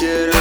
get